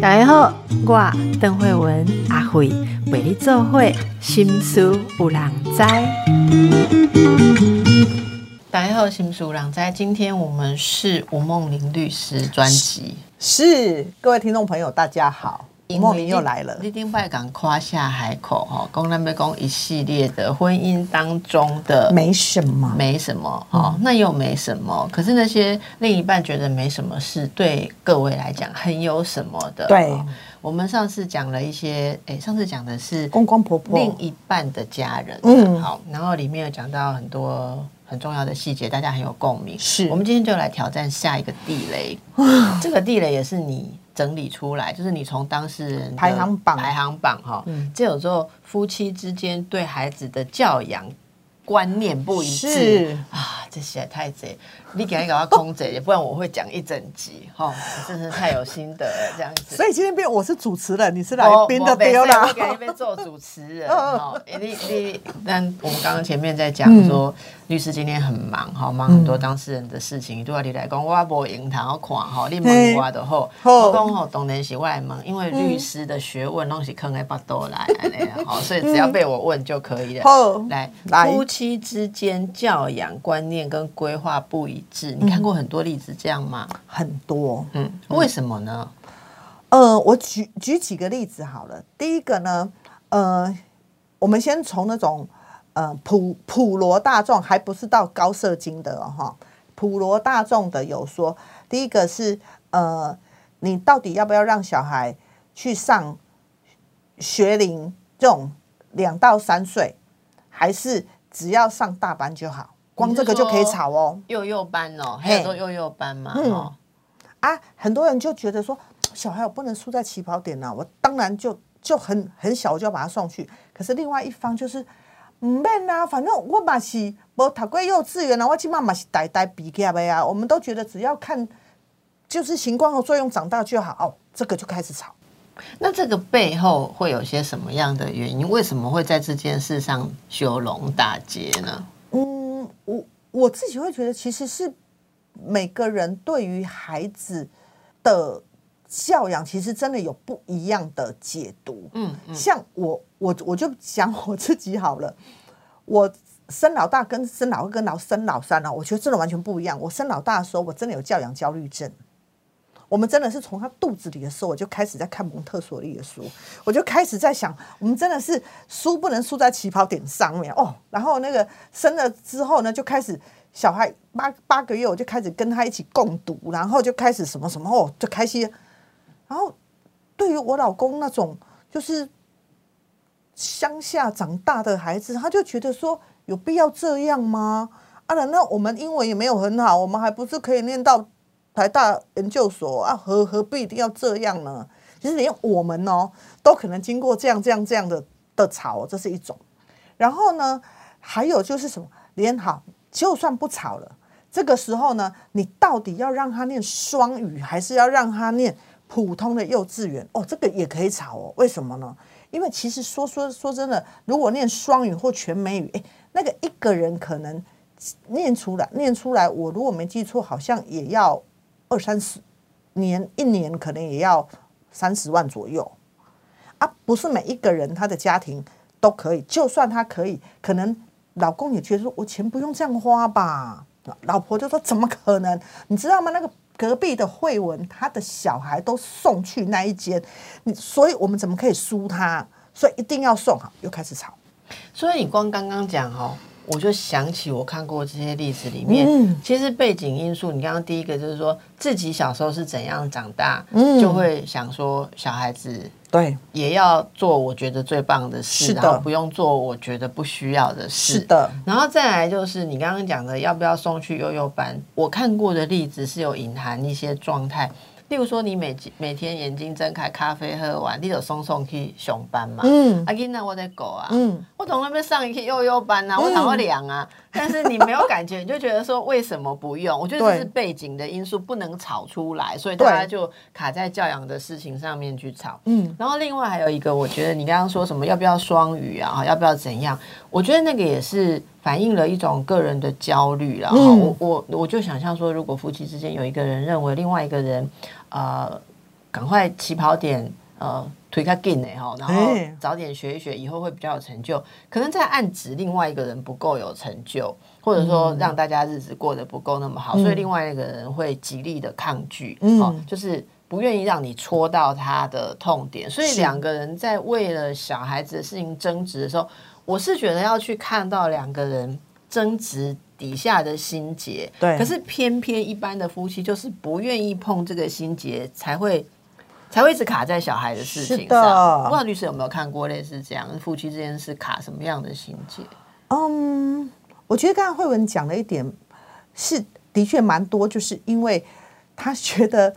大家好，我邓慧文阿慧为你做会心思有人知。大家好，心思有人知。今天我们是吴梦玲律师专辑，是各位听众朋友，大家好。莫名又来了，立丁拜港夸下海口哈，公南北公一系列的婚姻当中的没什么，没什么哈，那又没什么。可是那些另一半觉得没什么事，对各位来讲很有什么的。对，我们上次讲了一些，哎，上次讲的是公公婆婆另一半的家人，嗯，好，然后里面有讲到很多很重要的细节，大家很有共鸣。是我们今天就来挑战下一个地雷，这个地雷也是你。整理出来，就是你从当事人排行榜排行榜哈，这有时候夫妻之间对孩子的教养观念不一致啊，这些太贼。你给他搞到空嘴，不然我会讲一整集 哈，真是太有心得了这样子。所以今天变我是主持人，你是来宾的丢啦。我给你边做主持人 哈。你你，但我们刚刚前面在讲说，律师今天很忙哈，忙很多当事人的事情，都要你来讲。我无银行要看哈，你问我的好，我讲吼当然是我来问，因为律师的学问拢是坑在巴多来的哈，所以只要被我问就可以了。来，夫妻之间教养观念跟规划不一。你看过很多例子这样吗？很多，嗯，为什么呢？呃，我举举几个例子好了。第一个呢，呃，我们先从那种呃普普罗大众，还不是到高射精的哈，普罗大众的有说，第一个是呃，你到底要不要让小孩去上学龄这种两到三岁，还是只要上大班就好？光这个就可以炒哦，幼幼班哦，还有说幼幼班嘛，哦，啊，很多人就觉得说，小孩我不能输在起跑点呐，我当然就就很很小就要把他送去。可是另外一方就是，唔免啊，反正我嘛是无读过幼稚园啊，我起码嘛是呆呆毕业的呀。我们都觉得只要看就是行光合作用长大就好，哦，这个就开始吵。那这个背后会有些什么样的原因？为什么会在这件事上修龙大街呢？嗯。我我自己会觉得，其实是每个人对于孩子的教养，其实真的有不一样的解读。嗯，像我我我就讲我自己好了，我生老大跟生老二跟老生老三啊，我觉得真的完全不一样。我生老大的时候，我真的有教养焦虑症。我们真的是从他肚子里的时候，我就开始在看蒙特梭利的书，我就开始在想，我们真的是输不能输在起跑点上面哦。然后那个生了之后呢，就开始小孩八八个月，我就开始跟他一起共读，然后就开始什么什么哦，就开心。然后对于我老公那种就是乡下长大的孩子，他就觉得说有必要这样吗？啊，那我们英文也没有很好，我们还不是可以念到。台大研究所啊，何何必一定要这样呢？其实连我们哦，都可能经过这样这样这样的的吵，这是一种。然后呢，还有就是什么，连好，就算不吵了，这个时候呢，你到底要让他念双语，还是要让他念普通的幼稚园？哦，这个也可以吵哦。为什么呢？因为其实说说说真的，如果念双语或全美语，诶，那个一个人可能念出来，念出来，我如果没记错，好像也要。二三十年，一年可能也要三十万左右啊！不是每一个人他的家庭都可以，就算他可以，可能老公也觉得说，我钱不用这样花吧。老婆就说，怎么可能？你知道吗？那个隔壁的慧文，他的小孩都送去那一间，你所以我们怎么可以输他？所以一定要送好，又开始吵。所以你光刚刚讲哦。我就想起我看过这些例子里面，其实背景因素，你刚刚第一个就是说自己小时候是怎样长大，就会想说小孩子对也要做我觉得最棒的事，然后不用做我觉得不需要的事。是的，然后再来就是你刚刚讲的要不要送去幼幼班，我看过的例子是有隐含一些状态。例如说，你每每天眼睛睁开，咖啡喝完，你就送送去上班嘛。嗯，阿囡仔我在狗啊，嗯，我从那边上一去幼幼班啊，我躺会凉啊。但是你没有感觉，你就觉得说为什么不用？我觉得这是背景的因素，不能吵出来，所以大家就卡在教养的事情上面去吵。嗯，然后另外还有一个，我觉得你刚刚说什么要不要双语啊，要不要怎样？我觉得那个也是反映了一种个人的焦虑然后嗯我我我就想象说，如果夫妻之间有一个人认为另外一个人呃赶快起跑点呃推开进呢哈，然后哎早点学一学，以后会比较有成就，可能在暗指另外一个人不够有成就，或者嗯。说让大家日子过得不够那么好，所以另外一个人会极力的抗拒，嗯。哦，就是。不愿意让你戳到他的痛点，所以是两个人在为了小孩子的事情争执的时候，我是觉得要去看到两个人争执底下的心结。对可是偏偏一般的夫妻就是不愿意碰这个心结，才会才会一直卡在小孩的事情上。不知道律师有没有看过类似这样夫妻之间是卡什么样的心结？嗯，我觉得刚才慧文讲了一点，是的确蛮多，就是因为他觉得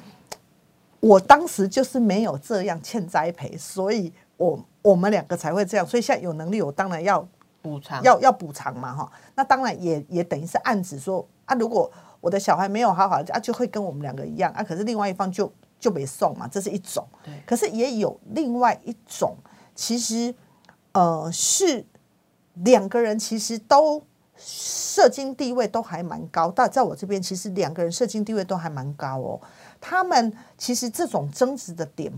我当时就是没有这样欠栽培，所以我我们两个才会这样，所以现在有能力，我当然要补偿要要补偿嘛哈。那当然也也等于是暗指说啊，如果我的小孩没有好好啊，就会跟我们两个一样啊。可是另外一方就就没送嘛，这是一种。对可是也有另外一种，其实呃是两个人其实都社经地位都还蛮高，但在我这边其实两个人社经地位都还蛮高哦。他们其实这种争执的点，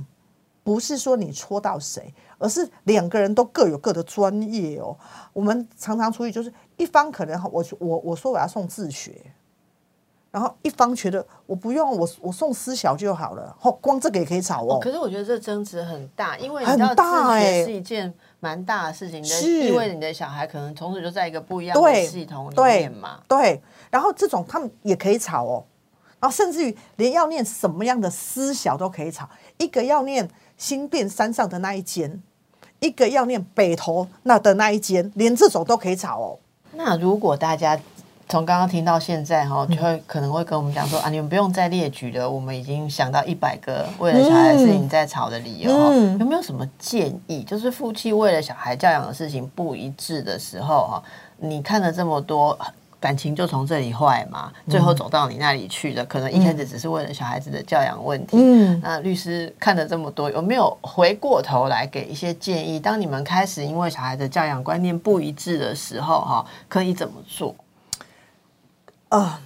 不是说你戳到谁，而是两个人都各有各的专业哦。我们常常出去就是一方可能我我我说我要送自学，然后一方觉得我不用，我我送私小就好了，哦，光这个也可以吵哦。可是我觉得这争执很大，因为你很知道自大欸学是一件蛮大的事情的，是因为你的小孩可能从此就在一个不一样的系统里对面嘛。对，然后这种他们也可以吵哦，然后甚至于连要念什么样的私小都可以吵，一个要念新店山上的那一间，一个要念北投那的那一间，连这种都可以吵哦。那如果大家从刚刚听到现在哈，就会可能会跟我们讲说啊，你们不用再列举了，我们已经想到一百个为了小孩的事情在吵的理由有没有什么建议？就是夫妻为了小孩教养的事情不一致的时候哈，你看了这么多。感情就从这里坏嘛，最后走到你那里去的，可能一开始只是为了小孩子的教养问题。嗯那律师看了这么多，有没有回过头来给一些建议？当你们开始因为小孩的教养观念不一致的时候，哈，可以怎么做？啊、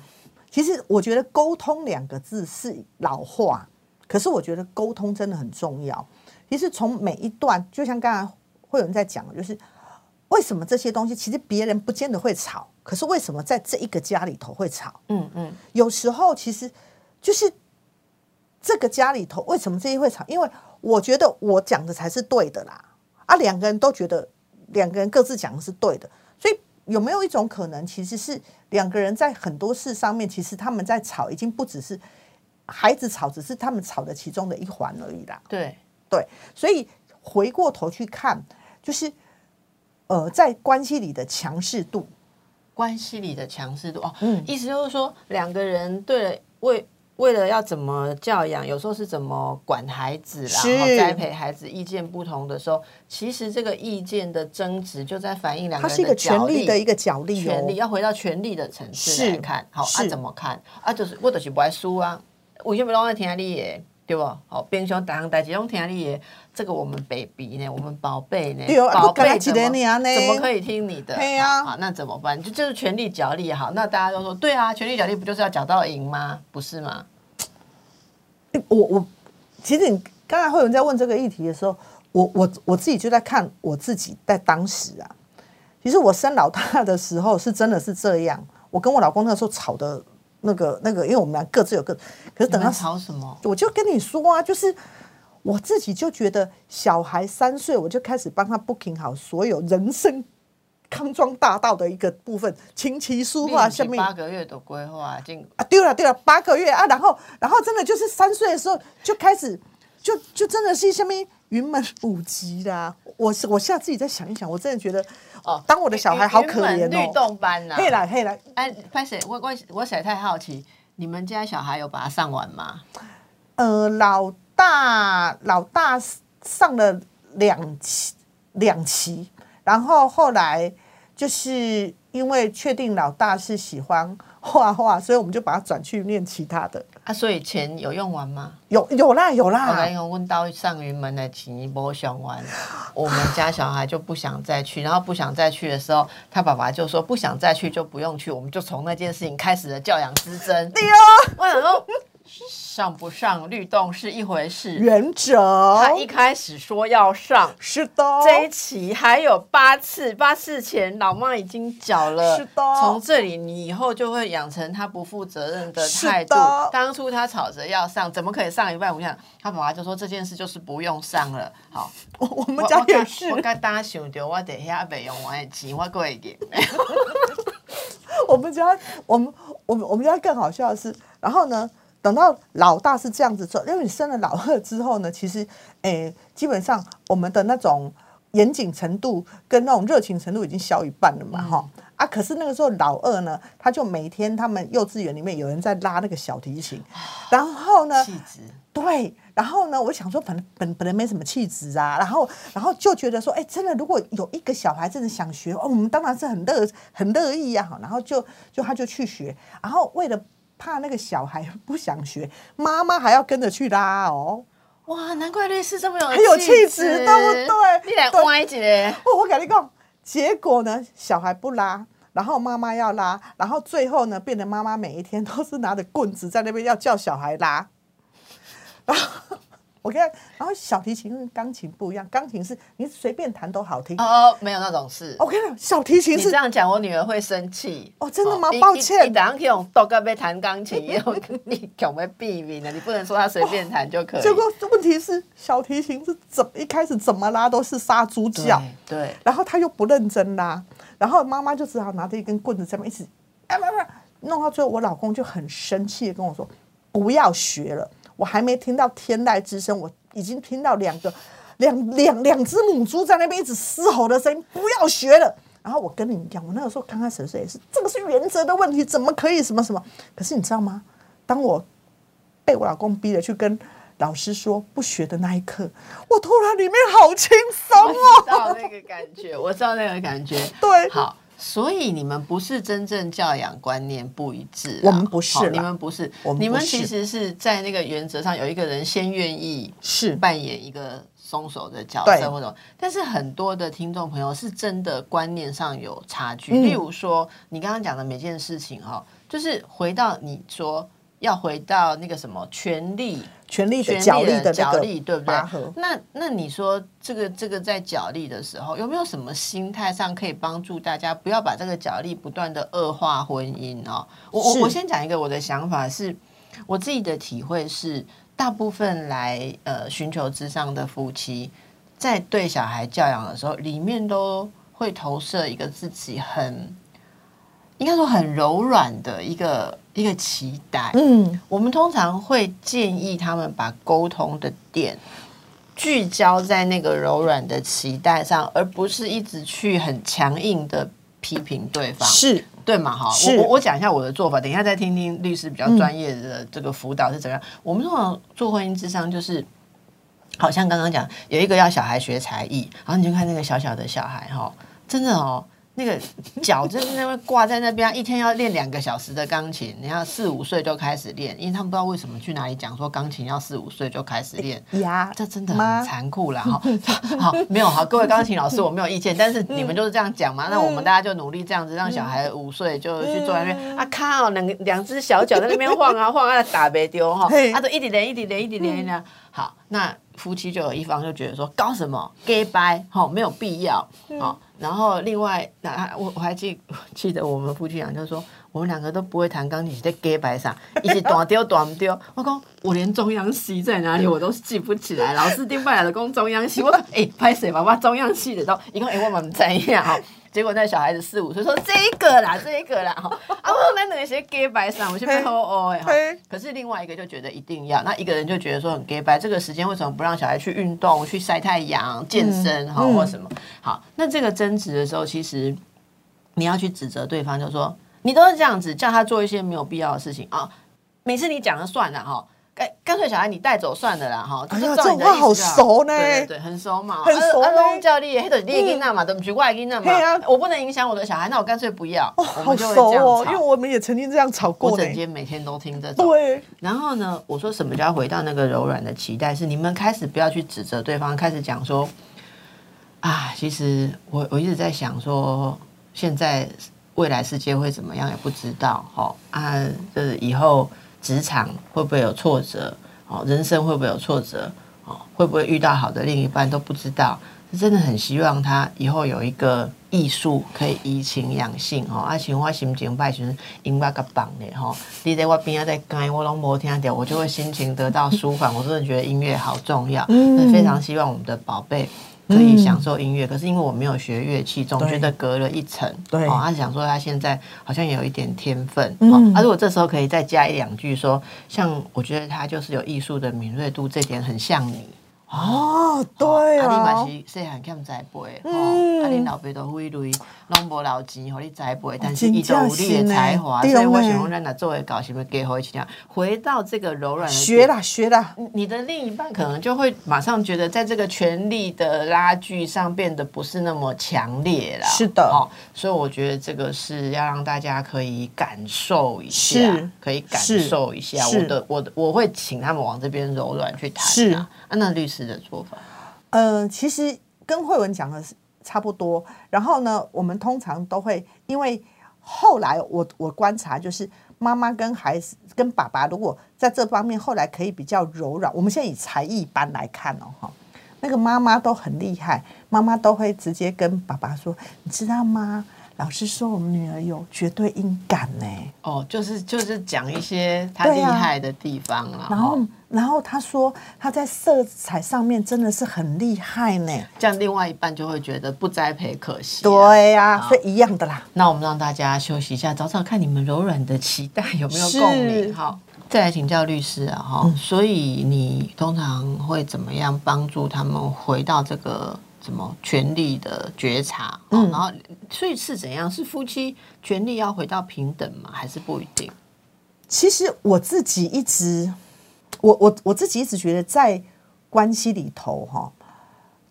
其实我觉得沟通两个字是老话，可是我觉得沟通真的很重要。其实从每一段，就像刚才会有人在讲，就是为什么这些东西其实别人不见得会吵，可是为什么在这一个家里头会吵？嗯嗯，有时候其实就是这个家里头为什么这些会吵？因为我觉得我讲的才是对的啦，啊，两个人都觉得两个人各自讲的是对的，所以有没有一种可能，其实是两个人在很多事上面，其实他们在吵，已经不只是孩子吵，只是他们吵的其中的一环而已啦。对，对，所以回过头去看，就是呃，在关系里的强势度，关系里的强势度哦，嗯意思就是说两个人对了为。为了要怎么教养，有时候是怎么管孩子啦，然后栽培孩子，意见不同的时候，其实这个意见的争执就在反映两个人它是一个权角力的一个角力哦权利。要回到权力的层次是来看，好啊，怎么看啊？就是我就是不爱输啊，为什么拢爱听你的，对不？好，平常大项代志拢听你的，这个我们 baby 呢，我们宝贝呢宝贝怎么一个尔呢怎么可以听你的？嘿啊好，那怎么办？就就是权力角力好，那大家都说对啊，权力角力不就是要角到赢吗？不是吗？我我其实你刚才会有人在问这个议题的时候，我我我自己就在看我自己在当时啊，其实我生老大的时候是真的是这样，我跟我老公那时候吵的那个那个，因为我们俩各自有各，可是等到吵什么？我就跟你说啊，就是我自己就觉得小孩三岁，我就开始帮他 booking 好所有人生康庄大道的一个部分，琴棋书画下面八个月的规划进啊，对了对了，八个月啊，然后然后真的就是三岁的时候就开始，就就真的是下面云门舞集啦。我是我现在自己再想一想，我真的觉得哦当我的小孩好可怜云门律哦。动班呐、嘿啦嘿啦，哎，拍谁？我我我实在太好奇，你们家小孩有把它上完吗？呃，老大老大上了两期两期，然后后来就是因为确定老大是喜欢画画，所以我们就把他转去念其他的。所以钱有用完吗？有有啦有我啦跟你，讲，问到上云门的钱波想完，我们家小孩就不想再去，然后不想再去的时候，他爸爸就说不想再去就不用去，我们就从那件事情开始了教养之争。对哦，我想说，上不上律动是一回事，原则他一开始说要上。是的，这一期还有八次，八次前老妈已经缴了。是的从这里你以后就会养成他不负责任的态度。当初他吵着要上，怎么可以上一半不上？他爸爸就说这件事就是不用上了。好，我我们家也是我，刚刚想到我等一下没用完的钱，我过一点。我们家我们我们我们家更好笑的是，然后呢，等到老大是这样子做，因为你生了老二之后呢，其实诶、基本上我们的那种严谨程度跟那种热情程度已经小一半了嘛，哈、啊，可是那个时候老二呢，他就每天他们幼稚园里面有人在拉那个小提琴，然后呢，气质，对，然后呢，我想说本本本来没什么气质啊，然后然后就觉得说，哎，真的，如果有一个小孩真的想学，哦，我们当然是很乐很乐意呀、然后就就他就去学，然后为了怕那个小孩不想学，妈妈还要跟着去拉哦。哇，难怪律师这么有很有气质对不对你来对歪一个，哦，我跟你讲，结果呢，小孩不拉。然后妈妈要拉，然后最后呢，变得妈妈每一天都是拿着棍子在那边要叫小孩拉。然后我跟你然后小提琴跟钢琴不一样，钢琴是你随便弹都好听。哦，没有那种事。我跟你讲，小提琴是这样讲，我女儿会生气。哦真的吗你抱歉你你等下可以用豆哥被弹钢琴，用你可没避免的，你不能说他随便弹就可以。结果问题是小提琴是怎一开始怎么拉都是杀猪叫，对对，然后他又不认真拉，然后妈妈就只好拿着一根棍子在那边一直，哎不不，弄到最后我老公就很生气的跟我说，不要学了，我还没听到天籁之声，我已经听到两个两两两只母猪在那边一直嘶吼的声音，不要学了。然后我跟你们讲，我那个时候刚开始的时候也是，这个是原则的问题，怎么可以什么什么？可是你知道吗？当我被我老公逼着去跟老师说不学的那一刻，我突然里面好轻松我哦。知道那个感觉，我知道那个感觉。对好。所以你们不是真正教养观念不一致啊，我们不是啦。你们不是，我们你们其实是在那个原则上有一个人先愿意是。扮演一个松手的角色或者，但是很多的听众朋友是真的观念上有差距。嗯。例如说，你刚刚讲的每件事情哈，就是回到你说要回到那个什么权利。权力的权角力力的角力，对不对？那那你说这个这个在角力的时候，有没有什么心态上可以帮助大家不要把这个角力不断的恶化婚姻哦？我我我先讲一个我的想法是，我自己的体会是，大部分来呃寻求之上的夫妻，在对小孩教养的时候，里面都会投射一个自己很应该说很柔软的一个一个期待。嗯，我们通常会建议他们把沟通的点聚焦在那个柔软的期待上，而不是一直去很强硬的批评对方，是对嘛？哈，我我我讲一下我的做法，等一下再听听律师比较专业的这个辅导是怎么样。我们通常做婚姻智商就是。好像刚刚讲有一个要小孩学才艺，然后你就看那个小小的小孩哈，真的哦，那个脚真的那边挂在那边，一天要练两个小时的钢琴，你要四五岁就开始练，因为他们不知道为什么去哪里讲说钢琴要四五岁就开始练，呀，这真的很残酷啦！哈，好，没有好，各位钢琴老师，我没有意见，但是你们就是这样讲嘛，那我们大家就努力这样子，让小孩五岁就去坐在那边啊，靠，两两只小脚在那边晃啊晃啊，打没丢哈嘿，啊，都一点点一点点一直连呢。好，那夫妻就有一方就觉得说搞什么 gay 掰，好，没有必要，好，然后另外那我我还记 记得我们夫妻俩就说。我们两个都不会弹钢琴，在 gay 白上，一直短丢短丢。我讲我连中央戏在哪里我都记不起来。老师丁拜来的讲中央戏，我讲哎拍谁吧，我中央戏的都，一共哎我们怎样哈？结果那小孩子四五岁说这一个啦，这一个啦哈，啊我那两个是 gay 白上，我去背后哦哎。可是另外一个就觉得一定要，那一个人就觉得说很 gay 白，这个时间为什么不让小孩去运动、去晒太阳、健身哈、嗯或什么？好，那这个争执的时候，其实你要去指责对方，就说你都是这样子叫他做一些没有必要的事情啊。每次你讲了算了哈，哎，干脆小孩你带走算了啦，哈。哎呀，这话好熟呢，对对，很熟嘛，很熟。阿龙教练，黑的你也囡仔嘛，都不是我囡仔嘛。对啊，我不能影响我的小孩，那我干脆不要。哦，好熟哦，因为我们也曾经这样吵过。我整天每天都听这种。对。然后呢，我说什么叫回到那个柔软的期待？是你们开始不要去指责对方，开始讲说啊，其实我我一直在想说，现在未来世界会怎么样也不知道。哈啊，就是以后职场会不会有挫折？哦，人生会不会有挫折？哦，会不会遇到好的另一半都不知道。是真的很希望他以后有一个艺术可以怡情养性哦。啊，像我心情歹时，音乐个棒的吼，你在我边啊在讲，我拢无听到，我就会心情得到舒缓。我真的觉得音乐好重要，非常希望我们的宝贝。可以享受音乐，可是因为我没有学乐器，总觉得隔了一层。对，他想说他现在好像有一点天分。嗯，他如果这时候可以再加一两句说，像我觉得他就是有艺术的敏锐度，这点很像你。哦，对啊，啊，你嘛是细汉欠栽培，嗯，啊，你老爸都费累，拢无留钱，互你栽培，但是伊都有你的才华，所以我想讲，咱若作为搞什么给好一起回到这个柔软的学啦学啦，你的另一半可能就会马上觉得，在这个权力的拉锯上变得不是那么强烈了。是的，哦，所以我觉得这个是要让大家可以感受一下，可以感受一下。我的我的我会请他们往这边柔软去谈。是啊，那律师。的做法，呃，其实跟慧文讲的是差不多。然后呢，我们通常都会，因为后来我我观察，就是妈妈跟孩子跟爸爸，如果在这方面后来可以比较柔软，我们现在以才艺班来看哦，哈，那个妈妈都很厉害，妈妈都会直接跟爸爸说，你知道吗？老师说我们女儿有绝对音感呢。哦，就是就是讲一些她厉害的地方啊。然后然后他说她在色彩上面真的是很厉害呢。这样另外一半就会觉得不栽培可惜。对呀，所以一样的啦。那我们让大家休息一下，找找看你们柔软的期待有没有共鸣。好，再来请教律师啊。哈，所以你通常会怎么样帮助他们回到这个？什么权力的觉察？嗯，然后所以是怎样？是夫妻权力要回到平等吗？还是不一定？其实我自己一直，我我我自己一直觉得，在关系里头，哈，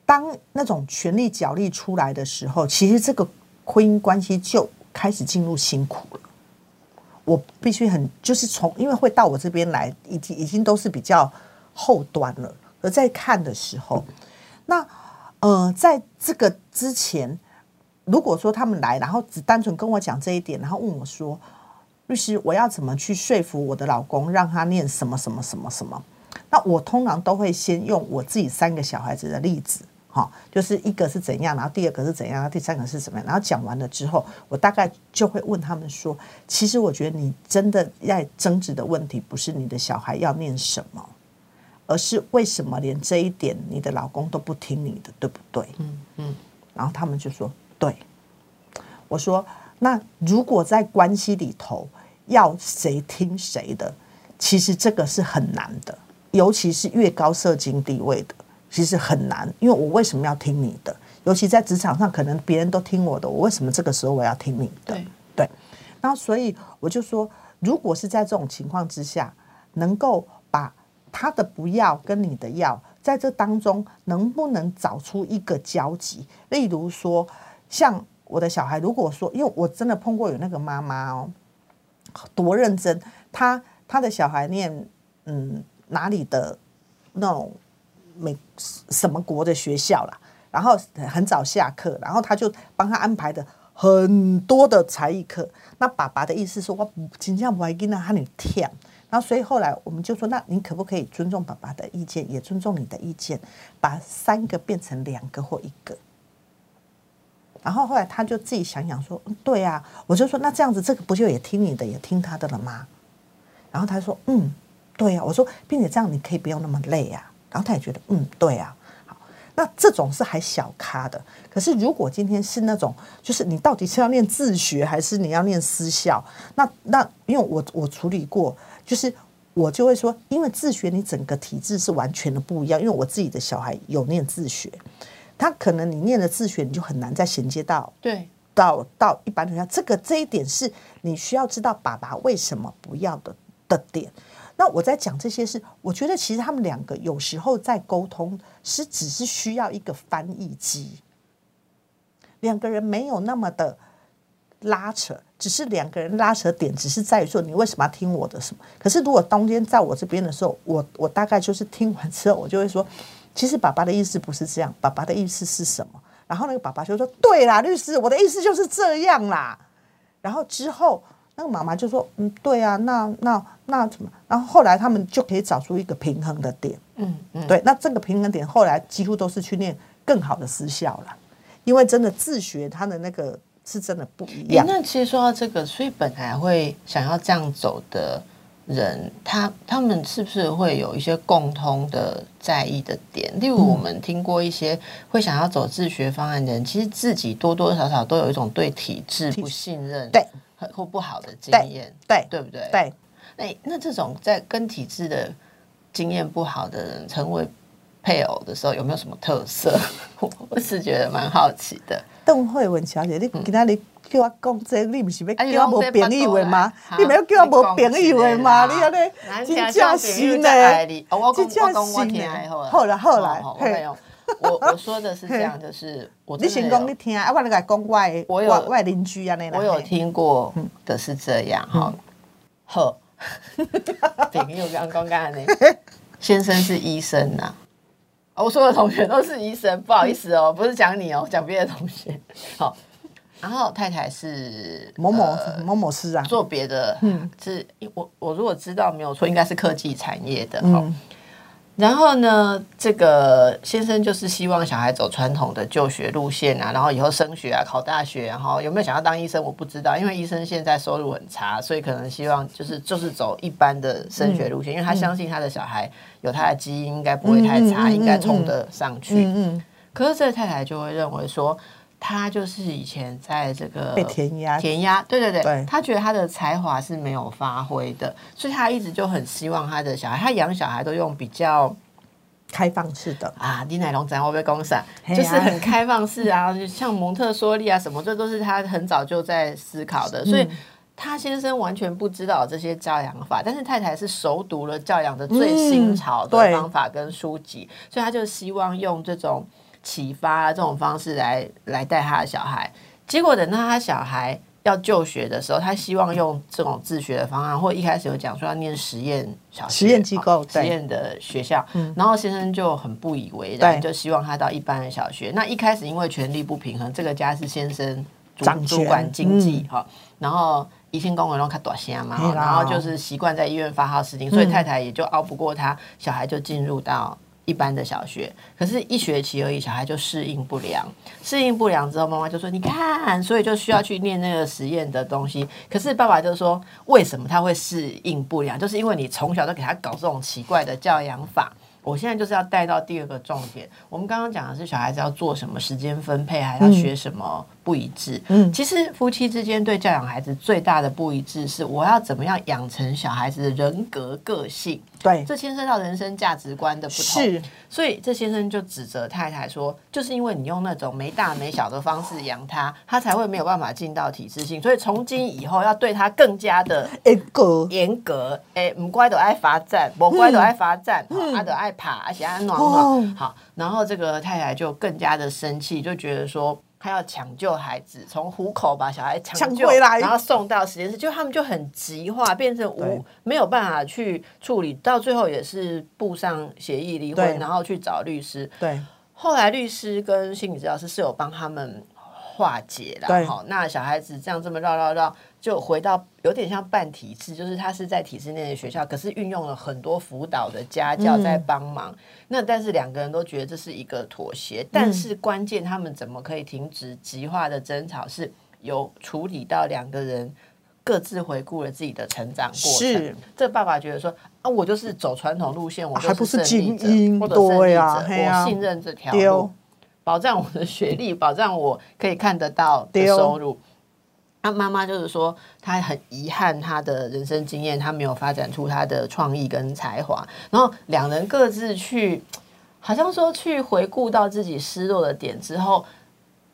当那种权力角力出来的时候，其实这个婚姻关系就开始进入辛苦了。我必须很就是从，因为会到我这边来，已经已经都是比较后端了。而在看的时候，那。呃，在这个之前，如果说他们来，然后只单纯跟我讲这一点，然后问我说：“律师，我要怎么去说服我的老公，让他念什么什么什么什么？”那我通常都会先用我自己三个小孩子的例子，哈，就是一个是怎样，然后第二个是怎样，第三个是怎么样，然后讲完了之后，我大概就会问他们说：“其实我觉得你真的要争执的问题，不是你的小孩要念什么。”而是为什么连这一点你的老公都不听你的，对不对？嗯嗯。然后他们就说：“对。”我说：“那如果在关系里头要谁听谁的，其实这个是很难的，尤其是越高社经地位的，其实很难。因为我为什么要听你的？尤其在职场上，可能别人都听我的，我为什么这个时候我要听你的？对对。然后所以我就说，如果是在这种情况之下，能够把。他的不要跟你的要，在这当中能不能找出一个交集？例如说，像我的小孩，如果说，因为我真的碰过有那个妈妈哦，多认真，他他的小孩念嗯哪里的那种美什么国的学校啦，然后很早下课，然后他就帮他安排的很多的才艺课。那爸爸的意思说，我今天不爱跟他喊你跳。然后，所以后来我们就说，那你可不可以尊重爸爸的意见，也尊重你的意见，把三个变成两个或一个？然后后来他就自己想想说，对啊，我就说那这样子，这个不就也听你的，也听他的了吗？然后他说，嗯，对啊。我说，并且这样你可以不用那么累啊。然后他也觉得，嗯，对啊。好，那这种是还小咖的。可是如果今天是那种，就是你到底是要念自学，还是你要念私校？那那因为我我处理过。就是我就会说，因为自学你整个体制是完全的不一样。因为我自己的小孩有念自学，他可能你念了自学，你就很难再衔接到对到到一般学校。这个这一点是你需要知道爸爸为什么不要的的点。那我在讲这些事，我觉得其实他们两个有时候在沟通是只是需要一个翻译机，两个人没有那么的拉扯，只是两个人拉扯点只是在于说你为什么要听我的什么。可是如果中间在我这边的时候，我我大概就是听完之后，我就会说，其实爸爸的意思不是这样，爸爸的意思是什么？然后那个爸爸就说，对啦，律师，我的意思就是这样啦。然后之后。那个妈妈就说：“嗯，对啊，那那那怎么？然后后来他们就可以找出一个平衡的点。嗯嗯，对，那这个平衡点后来几乎都是去念更好的私校了，因为真的自学他的那个是真的不一样。那其实说到这个，所以本来会想要这样走的人，他他们是不是会有一些共通的在意的点？例如我们听过一些会想要走自学方案的人，其实自己多多少少都有一种对体制不信任。对。或不好的经验，对对不对？对，那那这种在跟体质的经验不好的人成为配偶的时候，有没有什么特色？我是觉得蛮好奇的。邓慧文小姐，你今天你叫我讲这，你不是要叫我无朋友的吗？你不要叫我无朋友的吗？你安尼真正是呢，真正是呢。好了好了，没有。我我说的是这样，就是我你先讲你听啊，我来讲外外外邻居啊那我有听过的是这样哈，呵，朋友刚刚刚那 先生是医生呐，我说的同学都是医生，不好意思哦，不是讲你哦，讲别的同学。好，然后太太是某某某某师啊，做别的，嗯，是我我如果知道没有错，应该是科技产业的哈。然后呢，这个先生就是希望小孩走传统的就学路线啊，然后以后升学啊，考大学，然后有没有想要当医生，我不知道，因为医生现在收入很差，所以可能希望就是就是走一般的升学路线，因为他相信他的小孩有他的基因，应该不会太差，应该冲得上去。嗯嗯。可是这个太太就会认为说。他就是以前在这个被填鸭，填鸭，对对对，他觉得他的才华是没有发挥的，所以他一直就很希望他的小孩，他养小孩都用比较开放式的啊，李乃龙展会不会公闪，就是很开放式啊，像蒙特梭利啊什么，这都是他很早就在思考的，所以他先生完全不知道这些教养法，但是太太是熟读了教养的最新潮的方法跟书籍，所以他就希望用这种。启发这种方式来来带他的小孩，结果等到他小孩要就学的时候，他希望用这种自学的方案，或一开始有讲说要念实验小实验机构、实验的学校，然后先生就很不以为然，就希望他到一般的小学。那一开始因为权力不平衡，这个家是先生主主管经济哈，然后一天工人都看短线嘛，然后就是习惯在医院发号施令，所以太太也就熬不过他，小孩就进入到。一般的小学，可是一学期而已，小孩就适应不良。适应不良之后，妈妈就说：“你看，所以就需要去念那个实验的东西。”可是爸爸就说：“为什么他会适应不良？就是因为你从小都给他搞这种奇怪的教养法。”我现在就是要带到第二个重点。我们刚刚讲的是小孩子要做什么时间分配，还要学什么不一致。嗯，其实夫妻之间对教养孩子最大的不一致是，我要怎么样养成小孩子的人格个性。对，这牵涉到人生价值观的不同。是，所以这先生就指责太太说，就是因为你用那种没大没小的方式养他，他才会没有办法进到体制性。所以从今以后要对他更加的严格，严格。哎，唔乖都爱罚站，不乖都爱罚站，他都爱爬，而且爱暖暖。好，然后这个太太就更加的生气，就觉得说。他要抢救孩子，从虎口把小孩抢救，回来然后送到实验室，就他们就很急化，变成无没有办法去处理，到最后也是步上协议离婚，然后去找律师。对，后来律师跟心理治疗师是有帮他们化解了。好，那小孩子这样这么绕绕绕。就回到有点像半体制，就是他是在体制内的学校，可是运用了很多辅导的家教在帮忙。那但是两个人都觉得这是一个妥协，但是关键他们怎么可以停止极化的争吵？是有处理到两个人各自回顾了自己的成长过程。这爸爸觉得说啊，我就是走传统路线，我还不是精英，对啊，我信任这条路，保障我的学历，保障我可以看得到的收入。那妈妈就是说，她很遗憾，她的人生经验，她没有发展出她的创意跟才华。然后两人各自去，好像说去回顾到自己失落的点之后，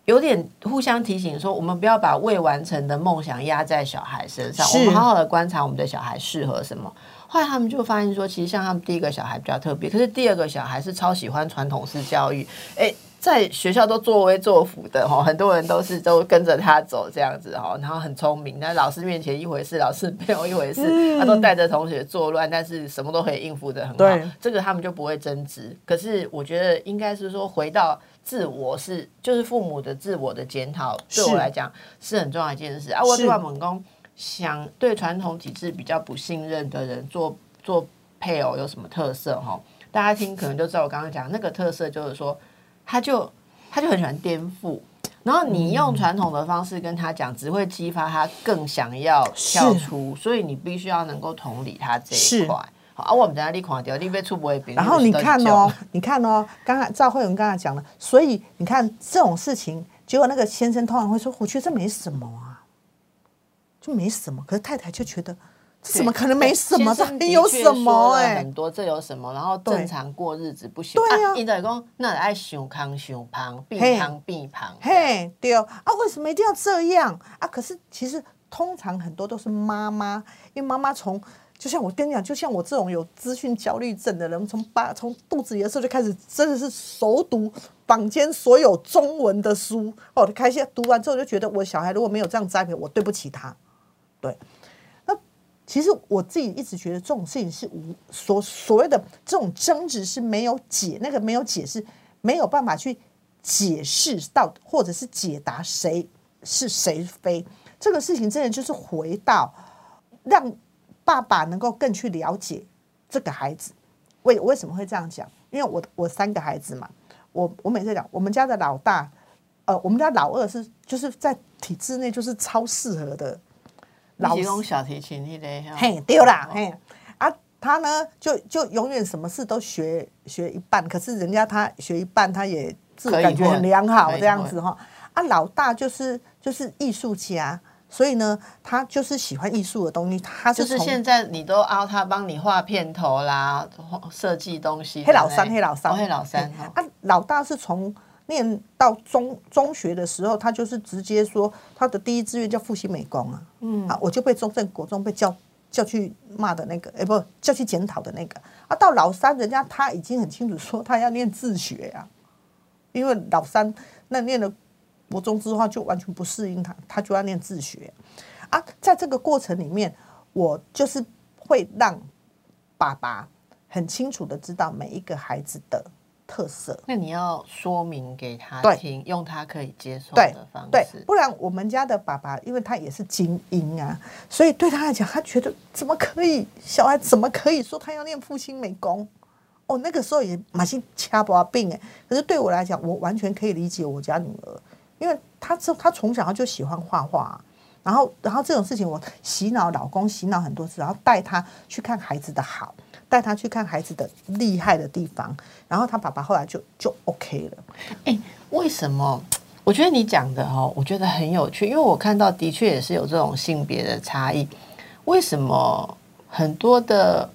有点互相提醒说，我们不要把未完成的梦想压在小孩身上，我们好好的观察我们的小孩适合什么。后来他们就发现说，其实像他们第一个小孩比较特别，可是第二个小孩是超喜欢传统式教育，哎。在学校都作威作福的哈，很多人都是都跟着他走这样子哈，然后很聪明，在老师面前一回事，老师没有一回事，他都带着同学作乱，但是什么都可以应付的很好，这个他们就不会争执。可是我觉得应该是说回到自我是，就是父母的自我的检讨，对我来讲是很重要一件事啊。我对外猛攻想对传统体制比较不信任的人做做配偶有什么特色哈？大家听可能就知道我刚刚讲那个特色就是说。他就他就很喜欢颠覆，然后你用传统的方式跟他讲，只会激发他更想要跳出，所以你必须要能够同理他这一块。好啊，我们等下立垮掉，你被出不会别然后你看哦，你看哦，刚才赵慧文刚才讲了，所以你看这种事情，结果那个先生通常会说，我觉得这没什么啊，就没什么，可是太太就觉得。怎么可能没什么？这有什么？哎，很多这有什么？然后正常过日子不行。对呀，你在讲那爱想康想胖，避胖避胖。嘿，对哦。啊，为什么一定要这样啊？可是其实通常很多都是妈妈，因为妈妈从就像我跟你讲，就像我这种有资讯焦虑症的人，从八从肚子里的时候就开始，真的是熟读坊间所有中文的书哦，开心读完之后就觉得，我小孩如果没有这样栽培，我对不起他。对。其实我自己一直觉得这种事情是无所所谓的这种争执是没有解，那个没有解释，没有办法去解释到或者是解答谁是谁非这个事情，真的就是回到让爸爸能够更去了解这个孩子。为为什么会这样讲？因为我我三个孩子嘛，我我每次讲我们家的老大，呃，我们家老二是就是在体制内就是超适合的。老用小提琴，你嘞？嘿，丢啦，嘿啊，他呢就就永远什么事都学学一半，可是人家他学一半，他也自感觉很良好这样子哈。啊，老大就是就是艺术家，所以呢，他就是喜欢艺术的东西。他就是现在你都凹他帮你画片头啦，设计东西。黑老三，黑老三，黑老三。啊，老大是从。念到中中学的时候，他就是直接说他的第一志愿叫复兴美工啊，嗯啊，我就被中正国中被叫叫去骂的那个，哎不叫去检讨的那个啊。到老三，人家他已经很清楚说他要念自学啊，因为老三那念了国中之后就完全不适应他，他就要念自学啊。在这个过程里面，我就是会让爸爸很清楚的知道每一个孩子的。特色，那你要说明给他听，用他可以接受的方式，不然我们家的爸爸，因为他也是精英啊，所以对他来讲，他觉得怎么可以，小孩怎么可以说他要练复兴美工？哦，那个时候也满心掐不病哎，可是对我来讲，我完全可以理解我家女儿，因为她从她从小就喜欢画画，然后然后这种事情我洗脑老公洗脑很多次，然后带他去看孩子的好。带他去看孩子的厉害的地方，然后他爸爸后来就就 OK 了。哎，为什么？我觉得你讲的哦，我觉得很有趣，因为我看到的确也是有这种性别的差异。为什么很多的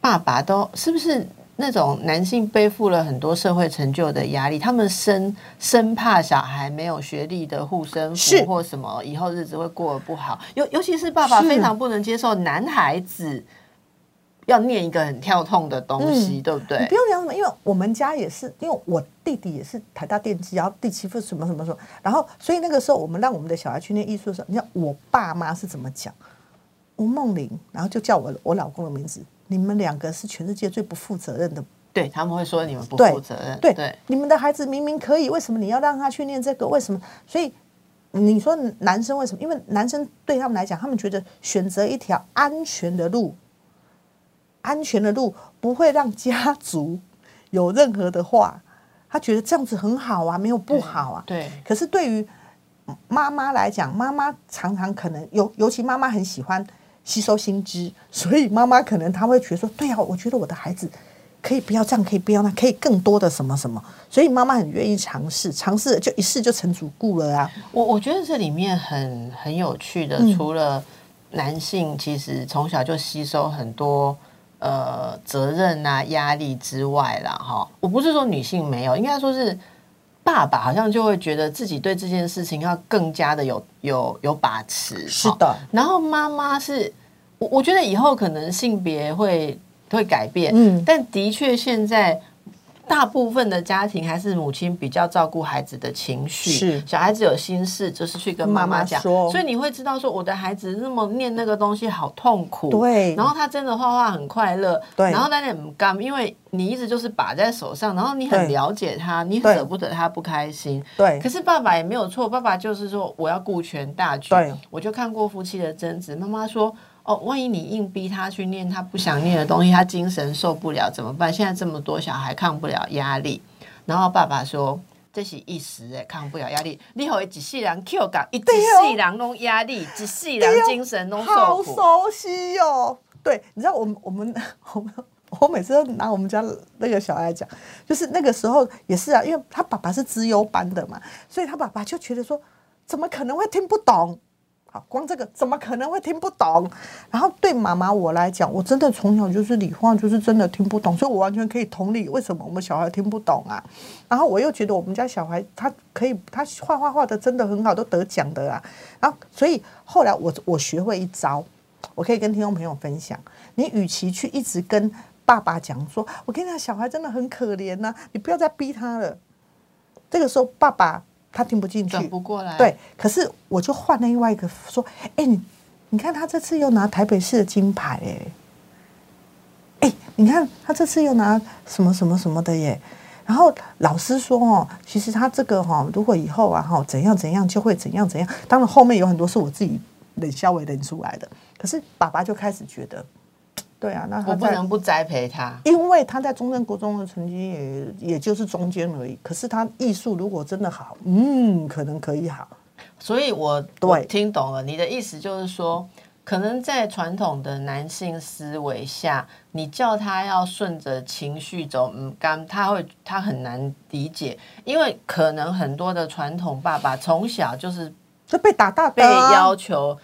爸爸都是不是那种男性背负了很多社会成就的压力？他们生生怕小孩没有学历的护身符或什么，以后日子会过得不好。尤尤其是爸爸非常不能接受男孩子。要念一个很跳痛的东西，对不对？不用讲什么，因为我们家也是，因为我弟弟也是台大电机，然后第七副什么什么什么，然后所以那个时候我们让我们的小孩去念艺术的时候，你看我爸妈是怎么讲？吴梦玲，然后就叫我我老公的名字，你们两个是全世界最不负责任的，对他们会说你们不负责任，对对，你们的孩子明明可以，为什么你要让他去念这个？为什么？所以你说男生为什么？因为男生对他们来讲，他们觉得选择一条安全的路。安全的路不会让家族有任何的话，他觉得这样子很好啊，没有不好啊。对。可是对于妈妈来讲，妈妈常常可能尤尤其妈妈很喜欢吸收新知，所以妈妈可能她会觉得说：“对啊，我觉得我的孩子可以不要这样，可以不要那，可以更多的什么什么。”所以妈妈很愿意尝试，尝试就一试就成主顾了啊。我我觉得这里面很很有趣的，除了男性其实从小就吸收很多。呃，责任啊，压力之外啦，哈，我不是说女性没有，应该说是爸爸好像就会觉得自己对这件事情要更加的有有有把持，是的。然后妈妈是我我觉得以后可能性别会会改变，嗯，但的确现在。大部分的家庭还是母亲比较照顾孩子的情绪，是。小孩子有心事就是去跟妈妈讲，所以你会知道说我的孩子那么念那个东西好痛苦，对，然后他真的画画很快乐，对，然后但是很干，因为你一直就是把在手上，然后你很了解他，你舍不得他不开心，对，可是爸爸也没有错，爸爸就是说我要顾全大局，对，我就看过夫妻的争执，妈妈说。哦，万一你硬逼他去念他不想念的东西，他精神受不了怎么办？现在这么多小孩抗不了压力，然后爸爸说这是一时诶，抗不了压力。你好，一世人 Q 感，一世人弄压力，一世人精神弄。好熟悉哟！对，你知道我们我们 我们我每次都拿我们家那个小孩讲，就是那个时候也是啊，因为他爸爸是资优班的嘛，所以他爸爸就觉得说，怎么可能会听不懂？好，光这个怎么可能会听不懂？然后对妈妈我来讲，我真的从小就是理化，就是真的听不懂，所以我完全可以同理为什么我们小孩听不懂啊。然后我又觉得我们家小孩他可以，他画画画的真的很好，都得奖的啊。然后所以后来我我学会一招，我可以跟听众朋友分享。你与其去一直跟爸爸讲说，我跟你讲小孩真的很可怜呐，你不要再逼他了。这个时候爸爸。他听不进去，转不过来。对，可是我就换另外一个说，哎，你你看他这次又拿台北市的金牌，哎，哎，你看他这次又拿什么什么什么的耶。然后老师说哦，其实他这个哈，如果以后啊哈怎样怎样就会怎样怎样。当然后面有很多是我自己冷笑为冷出来的，可是爸爸就开始觉得。对啊，那我不能不栽培他，因为他在中正国中的成绩也也就是中间而已。可是他艺术如果真的好，嗯，可能可以好。所以我对听懂了你的意思，就是说，可能在传统的男性思维下，你叫他要顺着情绪走，嗯，干他会他很难理解，因为可能很多的传统爸爸从小就是是被打大被要求。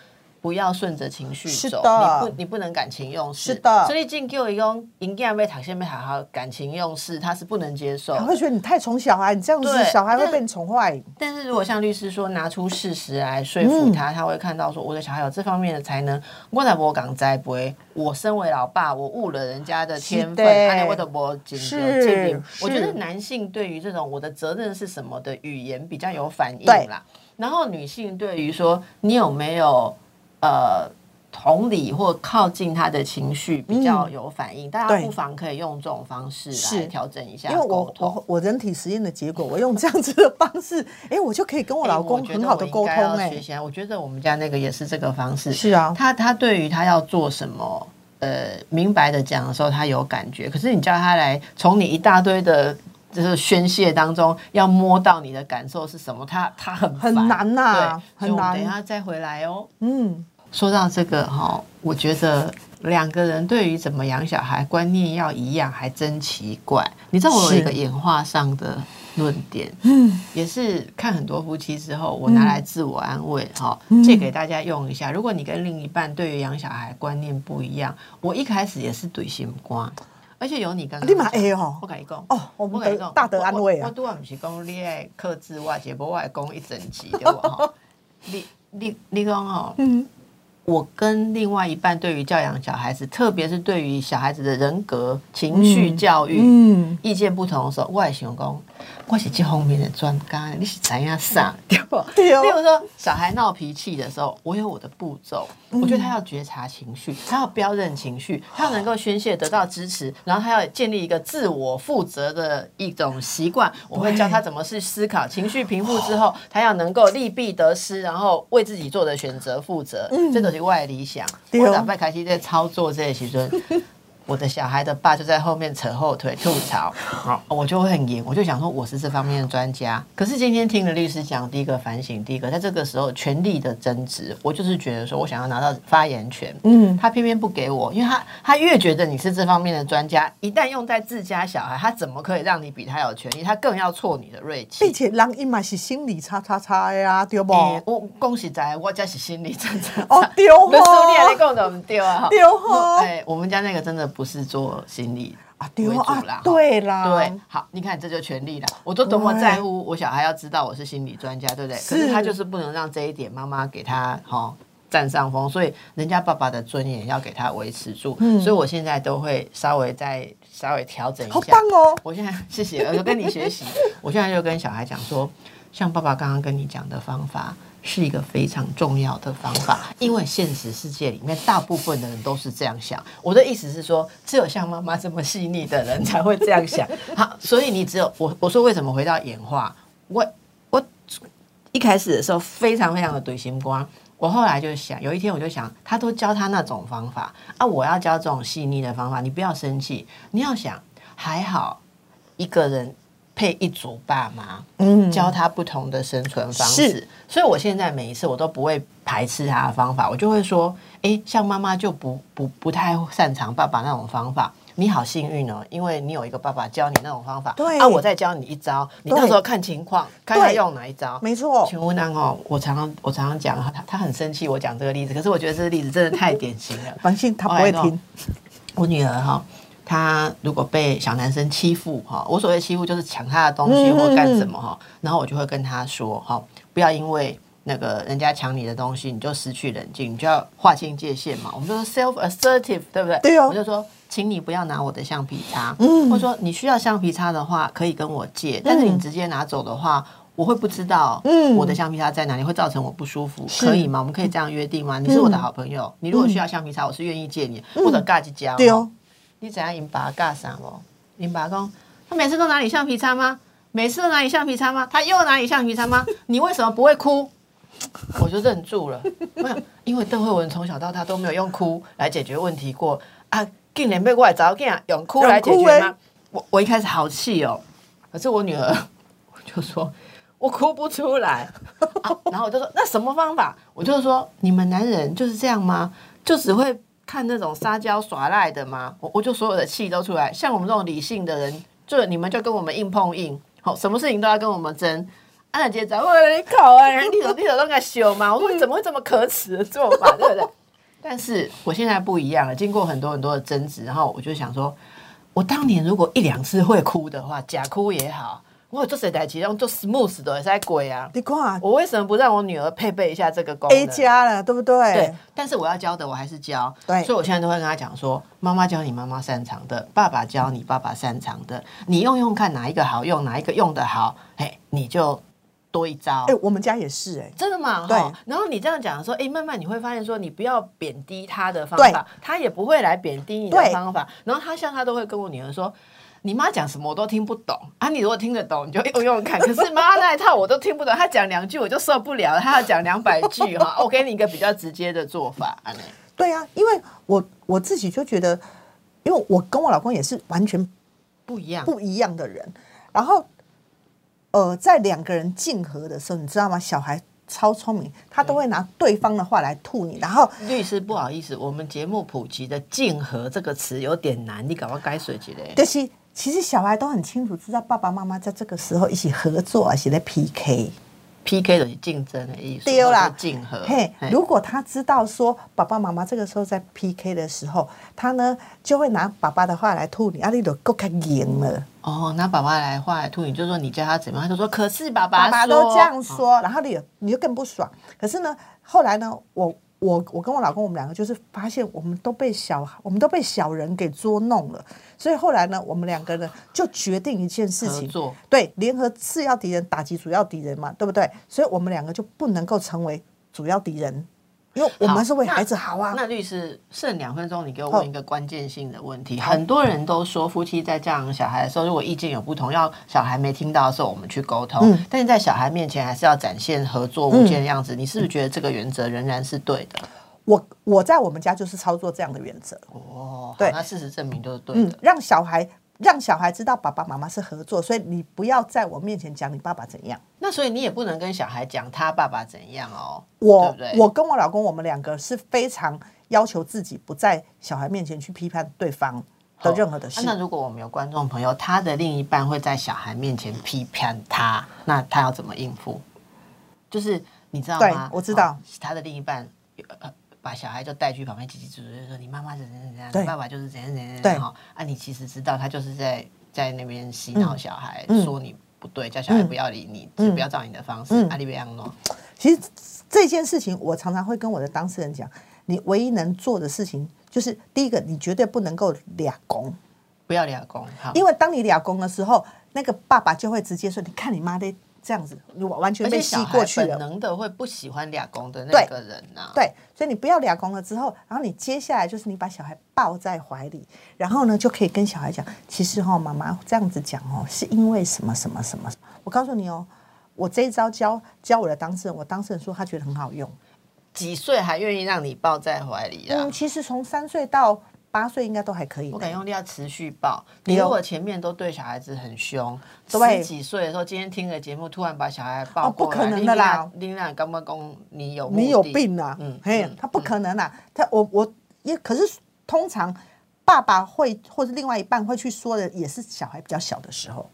不要顺着情绪走，你不你不能感情用事。是的，所以进 Q 一公营养被塔先被好好感情用事，他是不能接受。他会觉得你太宠小孩，你这样子小孩会被你宠坏。但是如果像律师说，拿出事实来说服他，他会看到说我的小孩有这方面的才能。我才不讲栽培，我身为老爸，我误了人家的天分，我的不仅仅我觉得男性对于这种我的责任是什么的语言比较有反应啦。然后女性对于说你有没有。呃，同理或靠近他的情绪比较有反应，大家不妨可以用这种方式来调整一下。因为我我我人体实验的结果，我用这样子的方式，哎，我就可以跟我老公很好的沟通。哎，我觉得我们家那个也是这个方式。是啊，他他对于他要做什么，呃，明白的讲的时候，他有感觉。可是你叫他来从你一大堆的，就是宣泄当中，要摸到你的感受是什么，他他很很难呐，很难。等一下再回来哦。嗯。说到这个哈，我觉得两个人对于怎么养小孩观念要一样，还真奇怪。你知道我有一个演化上的论点，嗯，也是看很多夫妻之后，我拿来自我安慰哈，借给大家用一下。如果你跟另一半对于养小孩观念不一样，我一开始也是怼心瓜，而且有你刚刚立马 A 哦，不敢讲哦，我们得大德安慰啊。我都不是讲你爱克制我，结果我爱讲一整集对吧？你你你讲哦，嗯。我跟另外一半对于教养小孩子，特别是对于小孩子的人格、情绪教育，嗯，意见不同的时候，我也想讲。我是这方面的专家，你是怎样上？对不？例如说，小孩闹脾气的时候，我有我的步骤。我觉得他要觉察情绪，他要标认情绪，他要能够宣泄得到支持，然后他要建立一个自我负责的一种习惯。我会教他怎么去思考，情绪平复之后，他要能够利弊得失，然后为自己做的选择负责。这都是外理想。我打败凯西在操作这些时阵。我的小孩的爸就在后面扯后腿吐槽，我就会很严，我就想说我是这方面的专家。可是今天听了律师讲，第一个反省，第一个在这个时候权力的争执，我就是觉得说我想要拿到发言权，嗯，他偏偏不给我，因为他他越觉得你是这方面的专家，一旦用在自家小孩，他怎么可以让你比他有权利？他更要挫你的锐气，并且让伊嘛是心理叉叉叉呀，对不？我恭喜在，我家是心理真差，哦丢，我说你你讲的唔丢啊，丢哈，哎，我们家那个真的。不是做心理啊，为主啦，对啦，对，好，你看这就权利了。我都多么在乎我小孩要知道我是心理专家，对不对？可是他就是不能让这一点妈妈给他哈占上风，所以人家爸爸的尊严要给他维持住。所以我现在都会稍微再稍微调整一下。好棒哦！我现在谢谢，我跟你学习。我现在就跟小孩讲说，像爸爸刚刚跟你讲的方法。是一个非常重要的方法，因为现实世界里面大部分的人都是这样想。我的意思是说，只有像妈妈这么细腻的人才会这样想。好，所以你只有我我说为什么回到演化？我我一开始的时候非常非常的怼心光，我后来就想，有一天我就想，他都教他那种方法啊，我要教这种细腻的方法。你不要生气，你要想还好一个人。配一组爸妈，嗯，教他不同的生存方式。所以我现在每一次我都不会排斥他的方法，我就会说，哎，像妈妈就不不不太擅长爸爸那种方法。你好幸运哦，因为你有一个爸爸教你那种方法。对，啊，我再教你一招，你到时候看情况，看他用哪一招。没错。请问呢？哦，我常常我常常讲，他他很生气，我讲这个例子，可是我觉得这个例子真的太典型了。放心，他不会听。我女儿哈。他如果被小男生欺负哈，我所谓欺负就是抢他的东西或干什么哈，然后我就会跟他说哈，不要因为那个人家抢你的东西，你就失去冷静，你就要划清界限嘛。我们说 self assertive，对不对？对哦。我就说，请你不要拿我的橡皮擦，或者说你需要橡皮擦的话，可以跟我借，但是你直接拿走的话，我会不知道我的橡皮擦在哪里，会造成我不舒服，可以吗？我们可以这样约定吗？你是我的好朋友，你如果需要橡皮擦，我是愿意借你，或者尬几胶。对哦。你怎样引爸干啥不？引爸公，他每次都拿你橡皮擦吗？每次都拿你橡皮擦吗？他又拿你橡皮擦吗？你为什么不会哭？我就忍住了。没有，因为邓慧文从小到大都没有用哭来解决问题过啊！竟然被过来找我用哭来解决吗？我我一开始好气哦，可是我女儿 就说我哭不出来，然后我就说那什么方法？我就说你们男人就是这样吗？就只会。看那种撒娇耍赖的吗？我我就所有的气都出来。像我们这种理性的人，就你们就跟我们硬碰硬，好，什么事情都要跟我们争。安姐找我你考啊，人地手地手都该修嘛？我说你怎么会这么可耻的做法，对不对？但是我现在不一样了，经过很多很多的争执，然后我就想说，我当年如果一两次会哭的话，假哭也好。我做谁在其用做 smooth 的在鬼啊！你看，我为什么不让我女儿配备一下这个功能？A 加了，对不对？对。但是我要教的，我还是教。对。所以我现在都会跟她讲说：妈妈教你妈妈擅长的，爸爸教你爸爸擅长的，你用用看哪一个好用，哪一个用的好，哎，你就多一招。哎，我们家也是，哎，真的吗？对。然后你这样讲说，哎，慢慢你会发现说，你不要贬低他的方法，他也不会来贬低你的方法。然后他像他都会跟我女儿说。你妈讲什么我都听不懂啊！你如果听得懂，你就 用用看。可是妈那一套我都听不懂，她讲两句我就受不了，她要讲两百句哈。我给你一个比较直接的做法，对啊，因为我我自己就觉得，因为我跟我老公也是完全不一样不一样的人。然后，呃，在两个人竞合的时候，你知道吗？小孩超聪明，他都会拿对方的话来吐你。然后，律师不好意思，我们节目普及的“竞合”这个词有点难，你赶快改水去嘞。就是。其实小孩都很清楚，知道爸爸妈妈在这个时候一起合作，而且在 PK，PK 的竞争的意思，丢啦，竞合。嘿，如果他知道说爸爸妈妈这个时候在 PK 的时候，他呢就会拿爸爸的话来吐你，啊，你都够开赢了。哦，拿爸爸来话来吐你，就说你教他怎么样，他就说可是爸爸爸爸都这样说，然后你你就更不爽。可是呢，后来呢，我。我我跟我老公，我们两个就是发现，我们都被小我们都被小人给捉弄了，所以后来呢，我们两个人就决定一件事情，对，联合次要敌人打击主要敌人嘛，对不对？所以我们两个就不能够成为主要敌人。因为我们是为孩子好啊。那律师剩两分钟，你给我问一个关键性的问题。很多人都说，夫妻在教养小孩的时候，如果意见有不同，要小孩没听到的时候，我们去沟通。但是在小孩面前，还是要展现合作无间的样子。你是不是觉得这个原则仍然是对的？我我在我们家就是操作这样的原则。哦，对，那事实证明都是对的。让小孩。让小孩知道爸爸妈妈是合作，所以你不要在我面前讲你爸爸怎样。那所以你也不能跟小孩讲他爸爸怎样哦。我我跟我老公，我们两个是非常要求自己不在小孩面前去批判对方的任何的事。那如果我们有观众朋友，他的另一半会在小孩面前批判他，那他要怎么应付？就是你知道吗？我知道他的另一半。把小孩就带去旁边，叽叽喳喳说：“你妈妈怎样怎样，你爸爸就是怎样怎样怎样。”哈，啊，你其实知道他就是在在那边洗脑小孩，说你不对，叫小孩不要理你，不要照你的方式。阿里贝昂诺，其实这件事情，我常常会跟我的当事人讲，你唯一能做的事情就是第一个，你绝对不能够俩公，不要俩公，好，因为当你俩公的时候，那个爸爸就会直接说：“你看你妈的这样子，你完全被吸过去了。”本能的会不喜欢俩公的那个人呐。对，所以你不要俩公了之后，然后你接下来就是你把小孩抱在怀里，然后呢就可以跟小孩讲，其实哈，妈妈这样子讲哦，是因为什么什么什么？我告诉你哦。我这一招教教我的当事人，我当事人说他觉得很好用。几岁还愿意让你抱在怀里啊？嗯，其实从三岁到八岁应该都还可以。我敢用力要持续抱。你如果前面都对小孩子很凶，十几岁的时候，今天听个节目，突然把小孩抱过来，不可能的啦！林娜干嘛公你有你有病啊？嗯，嘿，他不可能啊！他我我也可是通常爸爸会或者另外一半会去说的，也是小孩比较小的时候。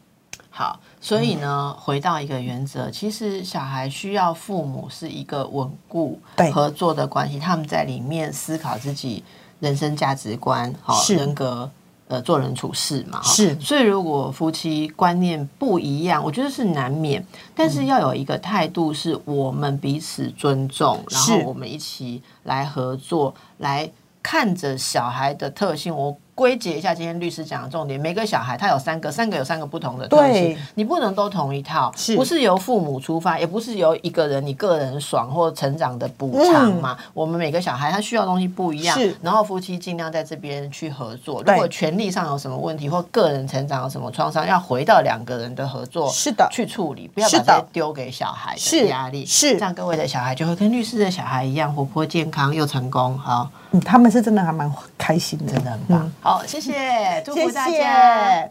好，所以呢，回到一个原则，其实小孩需要父母是一个稳固合作的关系，他们在里面思考自己人生价值观、好人格、呃做人处事嘛。是，所以如果夫妻观念不一样，我觉得是难免，但是要有一个态度，是我们彼此尊重，然后我们一起来合作，来看着小孩的特性，我。归结一下今天律师讲的重点，每个小孩他有三个，三个有三个不同的特性，你不能都同一套，不是由父母出发，也不是由一个人你个人爽或成长的补偿嘛？我们每个小孩他需要东西不一样，然后夫妻尽量在这边去合作。如果权利上有什么问题或个人成长有什么创伤，要回到两个人的合作是的去处理，不要把它丢给小孩的压力。是这样，各位的小孩就会跟律师的小孩一样活泼健康又成功。好。他们是真的还蛮开心的，真的很棒。好，谢谢，祝福大家。